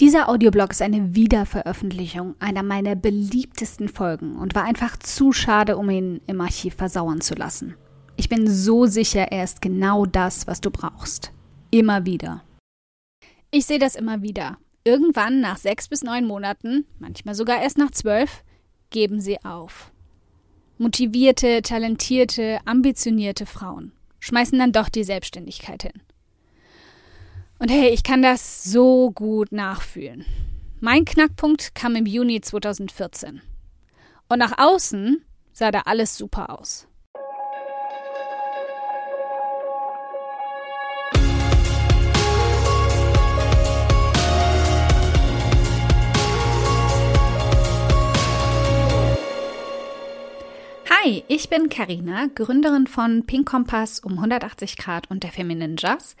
Dieser Audioblog ist eine Wiederveröffentlichung einer meiner beliebtesten Folgen und war einfach zu schade, um ihn im Archiv versauern zu lassen. Ich bin so sicher, er ist genau das, was du brauchst. Immer wieder. Ich sehe das immer wieder. Irgendwann nach sechs bis neun Monaten, manchmal sogar erst nach zwölf, geben sie auf. Motivierte, talentierte, ambitionierte Frauen schmeißen dann doch die Selbstständigkeit hin. Und hey, ich kann das so gut nachfühlen. Mein Knackpunkt kam im Juni 2014. Und nach außen sah da alles super aus. Hi, ich bin Karina, Gründerin von Pink Kompass um 180 Grad und der Feminine Jazz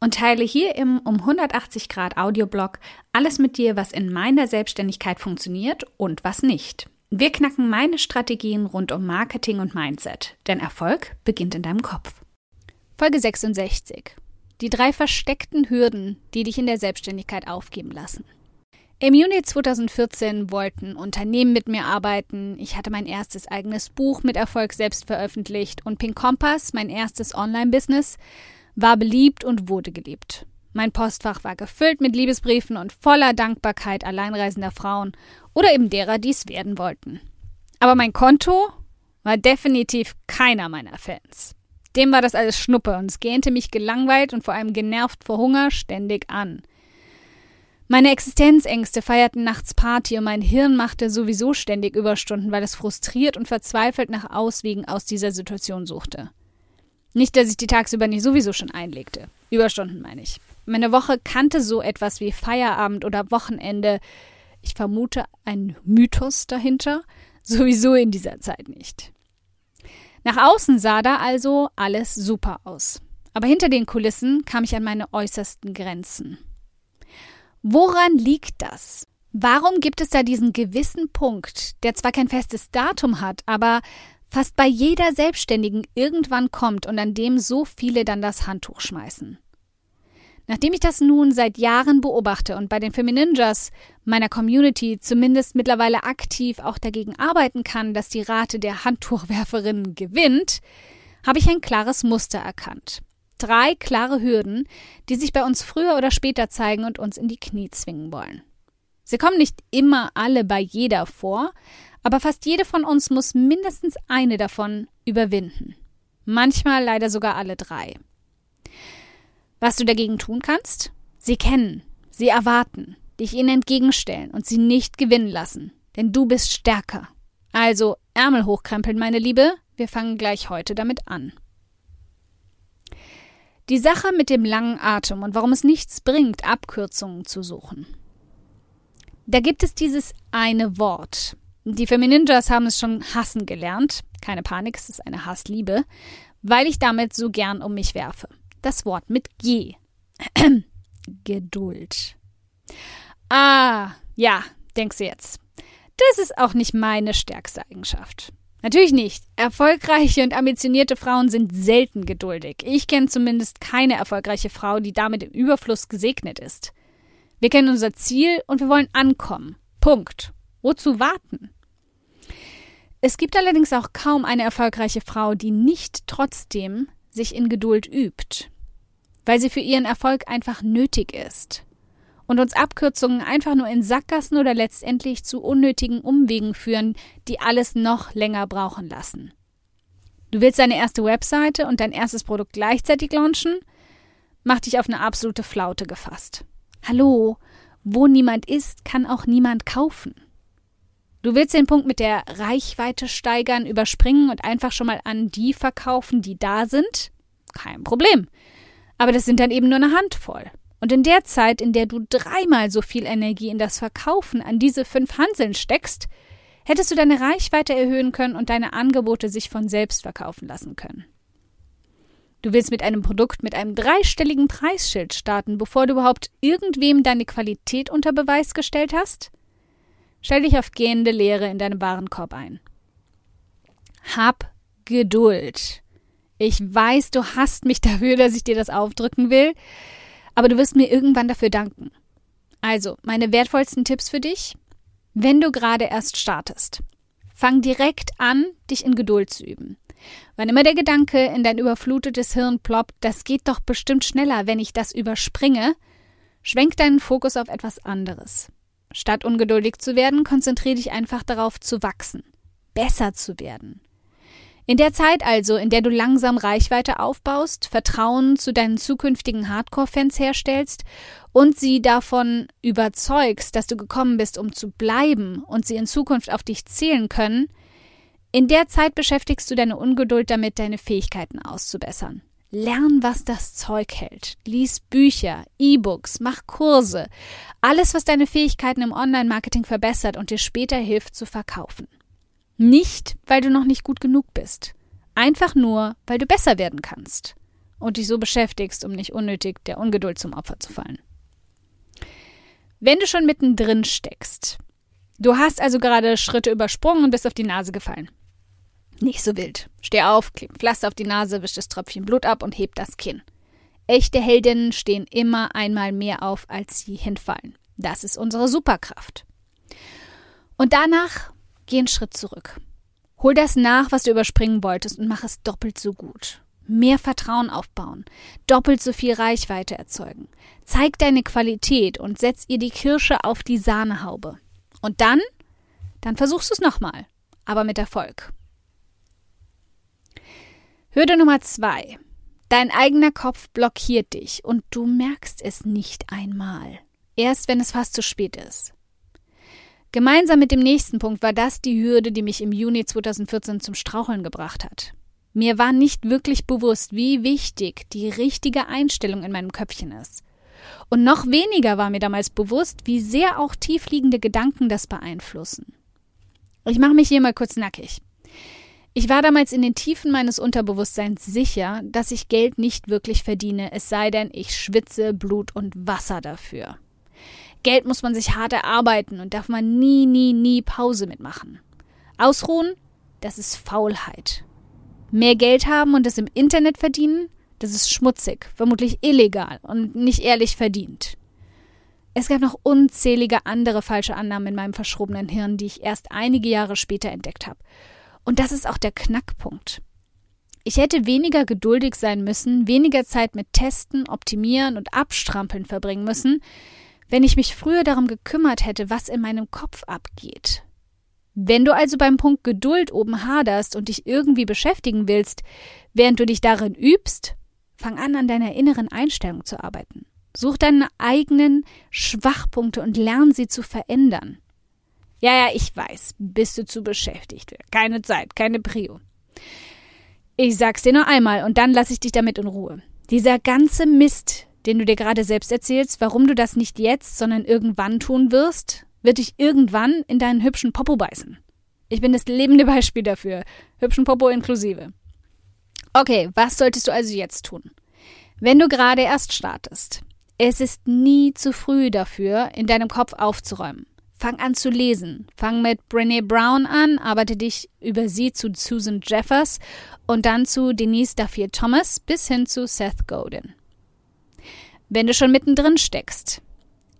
und teile hier im um 180 Grad Audioblog alles mit dir, was in meiner Selbstständigkeit funktioniert und was nicht. Wir knacken meine Strategien rund um Marketing und Mindset, denn Erfolg beginnt in deinem Kopf. Folge 66. Die drei versteckten Hürden, die dich in der Selbstständigkeit aufgeben lassen. Im Juni 2014 wollten Unternehmen mit mir arbeiten. Ich hatte mein erstes eigenes Buch mit Erfolg selbst veröffentlicht und Pink Kompass, mein erstes Online-Business, war beliebt und wurde geliebt. Mein Postfach war gefüllt mit Liebesbriefen und voller Dankbarkeit alleinreisender Frauen oder eben derer, die es werden wollten. Aber mein Konto war definitiv keiner meiner Fans. Dem war das alles Schnuppe und es gähnte mich gelangweilt und vor allem genervt vor Hunger ständig an. Meine Existenzängste feierten nachts Party und mein Hirn machte sowieso ständig Überstunden, weil es frustriert und verzweifelt nach Auswegen aus dieser Situation suchte. Nicht, dass ich die tagsüber nicht sowieso schon einlegte. Überstunden meine ich. Meine Woche kannte so etwas wie Feierabend oder Wochenende. Ich vermute einen Mythos dahinter. Sowieso in dieser Zeit nicht. Nach außen sah da also alles super aus. Aber hinter den Kulissen kam ich an meine äußersten Grenzen. Woran liegt das? Warum gibt es da diesen gewissen Punkt, der zwar kein festes Datum hat, aber fast bei jeder Selbstständigen irgendwann kommt und an dem so viele dann das Handtuch schmeißen. Nachdem ich das nun seit Jahren beobachte und bei den Femininjas meiner Community zumindest mittlerweile aktiv auch dagegen arbeiten kann, dass die Rate der Handtuchwerferinnen gewinnt, habe ich ein klares Muster erkannt. Drei klare Hürden, die sich bei uns früher oder später zeigen und uns in die Knie zwingen wollen. Sie kommen nicht immer alle bei jeder vor, aber fast jede von uns muss mindestens eine davon überwinden. Manchmal leider sogar alle drei. Was du dagegen tun kannst? Sie kennen, sie erwarten, dich ihnen entgegenstellen und sie nicht gewinnen lassen, denn du bist stärker. Also Ärmel hochkrempeln, meine Liebe, wir fangen gleich heute damit an. Die Sache mit dem langen Atem und warum es nichts bringt, Abkürzungen zu suchen. Da gibt es dieses eine Wort, die Femininjas haben es schon hassen gelernt. Keine Panik, es ist eine Hassliebe, weil ich damit so gern um mich werfe. Das Wort mit G. Geduld. Ah, ja, denkst du jetzt. Das ist auch nicht meine stärkste Eigenschaft. Natürlich nicht. Erfolgreiche und ambitionierte Frauen sind selten geduldig. Ich kenne zumindest keine erfolgreiche Frau, die damit im Überfluss gesegnet ist. Wir kennen unser Ziel und wir wollen ankommen. Punkt. Wozu warten? Es gibt allerdings auch kaum eine erfolgreiche Frau, die nicht trotzdem sich in Geduld übt, weil sie für ihren Erfolg einfach nötig ist und uns Abkürzungen einfach nur in Sackgassen oder letztendlich zu unnötigen Umwegen führen, die alles noch länger brauchen lassen. Du willst deine erste Webseite und dein erstes Produkt gleichzeitig launchen? Mach dich auf eine absolute Flaute gefasst. Hallo, wo niemand ist, kann auch niemand kaufen. Du willst den Punkt mit der Reichweite steigern, überspringen und einfach schon mal an die verkaufen, die da sind? Kein Problem. Aber das sind dann eben nur eine Handvoll. Und in der Zeit, in der du dreimal so viel Energie in das Verkaufen an diese fünf Hanseln steckst, hättest du deine Reichweite erhöhen können und deine Angebote sich von selbst verkaufen lassen können. Du willst mit einem Produkt mit einem dreistelligen Preisschild starten, bevor du überhaupt irgendwem deine Qualität unter Beweis gestellt hast? Stell dich auf gehende Leere in deinem Warenkorb ein. Hab Geduld. Ich weiß, du hasst mich dafür, dass ich dir das aufdrücken will, aber du wirst mir irgendwann dafür danken. Also, meine wertvollsten Tipps für dich, wenn du gerade erst startest. Fang direkt an, dich in Geduld zu üben. Wann immer der Gedanke in dein überflutetes Hirn ploppt, das geht doch bestimmt schneller, wenn ich das überspringe, schwenk deinen Fokus auf etwas anderes. Statt ungeduldig zu werden, konzentriere dich einfach darauf zu wachsen, besser zu werden. In der Zeit also, in der du langsam Reichweite aufbaust, Vertrauen zu deinen zukünftigen Hardcore-Fans herstellst und sie davon überzeugst, dass du gekommen bist, um zu bleiben und sie in Zukunft auf dich zählen können, in der Zeit beschäftigst du deine Ungeduld damit, deine Fähigkeiten auszubessern. Lern, was das Zeug hält. Lies Bücher, E-Books, mach Kurse. Alles, was deine Fähigkeiten im Online-Marketing verbessert und dir später hilft zu verkaufen. Nicht, weil du noch nicht gut genug bist. Einfach nur, weil du besser werden kannst. Und dich so beschäftigst, um nicht unnötig der Ungeduld zum Opfer zu fallen. Wenn du schon mittendrin steckst, du hast also gerade Schritte übersprungen und bist auf die Nase gefallen. Nicht so wild. Steh auf, klebt Pflaster auf die Nase, wischt das Tröpfchen Blut ab und hebt das Kinn. Echte Heldinnen stehen immer einmal mehr auf, als sie hinfallen. Das ist unsere Superkraft. Und danach geh einen Schritt zurück. Hol das nach, was du überspringen wolltest und mach es doppelt so gut. Mehr Vertrauen aufbauen, doppelt so viel Reichweite erzeugen. Zeig deine Qualität und setz ihr die Kirsche auf die Sahnehaube. Und dann, dann versuchst du es nochmal, aber mit Erfolg. Hürde Nummer zwei. Dein eigener Kopf blockiert dich und du merkst es nicht einmal. Erst wenn es fast zu spät ist. Gemeinsam mit dem nächsten Punkt war das die Hürde, die mich im Juni 2014 zum Straucheln gebracht hat. Mir war nicht wirklich bewusst, wie wichtig die richtige Einstellung in meinem Köpfchen ist. Und noch weniger war mir damals bewusst, wie sehr auch tiefliegende Gedanken das beeinflussen. Ich mache mich hier mal kurz nackig. Ich war damals in den Tiefen meines Unterbewusstseins sicher, dass ich Geld nicht wirklich verdiene, es sei denn, ich schwitze Blut und Wasser dafür. Geld muss man sich hart erarbeiten und darf man nie, nie, nie Pause mitmachen. Ausruhen, das ist Faulheit. Mehr Geld haben und es im Internet verdienen, das ist schmutzig, vermutlich illegal und nicht ehrlich verdient. Es gab noch unzählige andere falsche Annahmen in meinem verschrobenen Hirn, die ich erst einige Jahre später entdeckt habe. Und das ist auch der Knackpunkt. Ich hätte weniger geduldig sein müssen, weniger Zeit mit Testen, Optimieren und Abstrampeln verbringen müssen, wenn ich mich früher darum gekümmert hätte, was in meinem Kopf abgeht. Wenn du also beim Punkt Geduld oben haderst und dich irgendwie beschäftigen willst, während du dich darin übst, fang an, an deiner inneren Einstellung zu arbeiten. Such deine eigenen Schwachpunkte und lern sie zu verändern. Ja, ja, ich weiß, bist du zu beschäftigt. Keine Zeit, keine Prio. Ich sag's dir nur einmal und dann lass ich dich damit in Ruhe. Dieser ganze Mist, den du dir gerade selbst erzählst, warum du das nicht jetzt, sondern irgendwann tun wirst, wird dich irgendwann in deinen hübschen Popo beißen. Ich bin das lebende Beispiel dafür. Hübschen Popo inklusive. Okay, was solltest du also jetzt tun? Wenn du gerade erst startest. Es ist nie zu früh dafür, in deinem Kopf aufzuräumen. Fang an zu lesen. Fang mit Brené Brown an, arbeite dich über sie zu Susan Jeffers und dann zu Denise Duffier Thomas bis hin zu Seth Godin wenn du schon mittendrin steckst.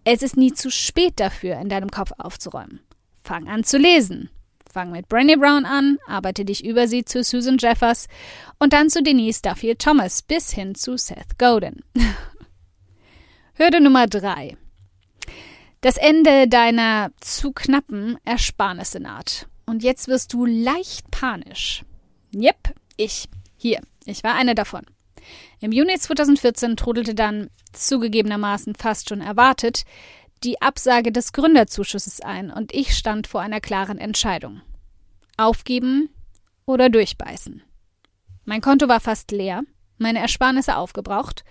Es ist nie zu spät dafür, in deinem Kopf aufzuräumen. Fang an zu lesen. Fang mit Brené Brown an, arbeite dich über sie zu Susan Jeffers und dann zu Denise Duffield Thomas bis hin zu Seth Godin. Hürde Nummer drei. Das Ende deiner zu knappen Ersparnisse naht. Und jetzt wirst du leicht panisch. Jep, ich. Hier, ich war eine davon. Im Juni 2014 trudelte dann, zugegebenermaßen fast schon erwartet, die Absage des Gründerzuschusses ein und ich stand vor einer klaren Entscheidung. Aufgeben oder durchbeißen. Mein Konto war fast leer, meine Ersparnisse aufgebraucht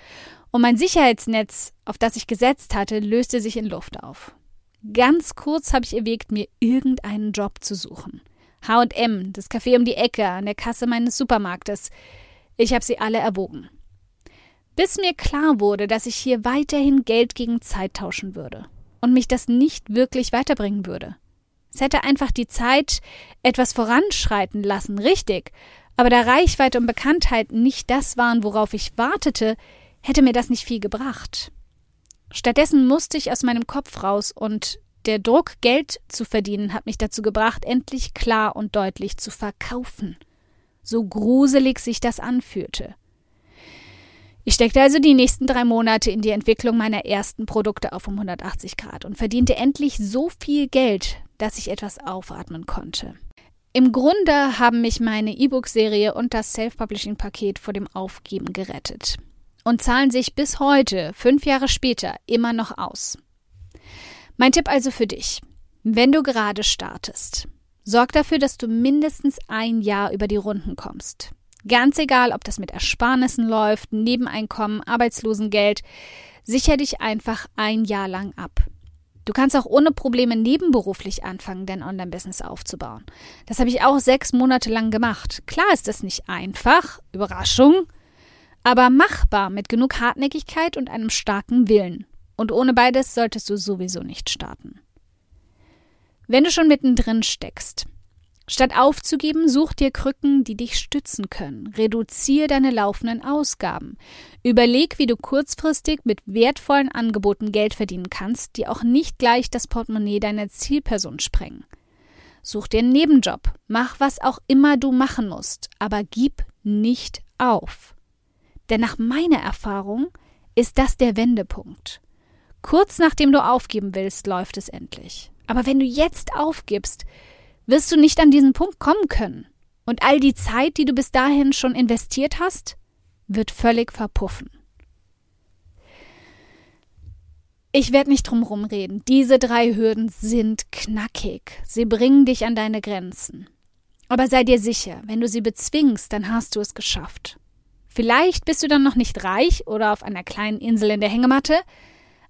und mein Sicherheitsnetz, auf das ich gesetzt hatte, löste sich in Luft auf. Ganz kurz habe ich erwägt, mir irgendeinen Job zu suchen. HM, das Café um die Ecke, an der Kasse meines Supermarktes. Ich habe sie alle erwogen bis mir klar wurde, dass ich hier weiterhin Geld gegen Zeit tauschen würde und mich das nicht wirklich weiterbringen würde. Es hätte einfach die Zeit etwas voranschreiten lassen, richtig, aber da Reichweite und Bekanntheit nicht das waren, worauf ich wartete, hätte mir das nicht viel gebracht. Stattdessen musste ich aus meinem Kopf raus und der Druck, Geld zu verdienen, hat mich dazu gebracht, endlich klar und deutlich zu verkaufen. So gruselig sich das anfühlte. Ich steckte also die nächsten drei Monate in die Entwicklung meiner ersten Produkte auf um 180 Grad und verdiente endlich so viel Geld, dass ich etwas aufatmen konnte. Im Grunde haben mich meine E-Book-Serie und das Self-Publishing-Paket vor dem Aufgeben gerettet und zahlen sich bis heute, fünf Jahre später, immer noch aus. Mein Tipp also für dich, wenn du gerade startest, sorg dafür, dass du mindestens ein Jahr über die Runden kommst. Ganz egal, ob das mit Ersparnissen läuft, Nebeneinkommen, Arbeitslosengeld, sicher dich einfach ein Jahr lang ab. Du kannst auch ohne Probleme nebenberuflich anfangen, dein Online-Business aufzubauen. Das habe ich auch sechs Monate lang gemacht. Klar ist das nicht einfach, Überraschung, aber machbar mit genug Hartnäckigkeit und einem starken Willen. Und ohne beides solltest du sowieso nicht starten. Wenn du schon mittendrin steckst, Statt aufzugeben, such dir Krücken, die dich stützen können. Reduziere deine laufenden Ausgaben. Überleg, wie du kurzfristig mit wertvollen Angeboten Geld verdienen kannst, die auch nicht gleich das Portemonnaie deiner Zielperson sprengen. Such dir einen Nebenjob. Mach was auch immer du machen musst, aber gib nicht auf. Denn nach meiner Erfahrung ist das der Wendepunkt. Kurz nachdem du aufgeben willst, läuft es endlich. Aber wenn du jetzt aufgibst, wirst du nicht an diesen Punkt kommen können. Und all die Zeit, die du bis dahin schon investiert hast, wird völlig verpuffen. Ich werde nicht drum reden. Diese drei Hürden sind knackig. Sie bringen dich an deine Grenzen. Aber sei dir sicher, wenn du sie bezwingst, dann hast du es geschafft. Vielleicht bist du dann noch nicht reich oder auf einer kleinen Insel in der Hängematte,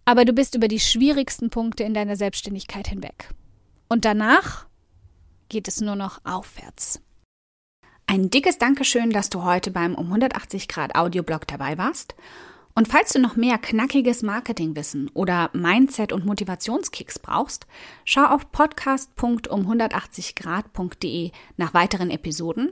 aber du bist über die schwierigsten Punkte in deiner Selbstständigkeit hinweg. Und danach geht es nur noch aufwärts. Ein dickes Dankeschön, dass du heute beim um 180 Grad Audioblog dabei warst. Und falls du noch mehr knackiges Marketingwissen oder Mindset- und Motivationskicks brauchst, schau auf podcast.um180grad.de nach weiteren Episoden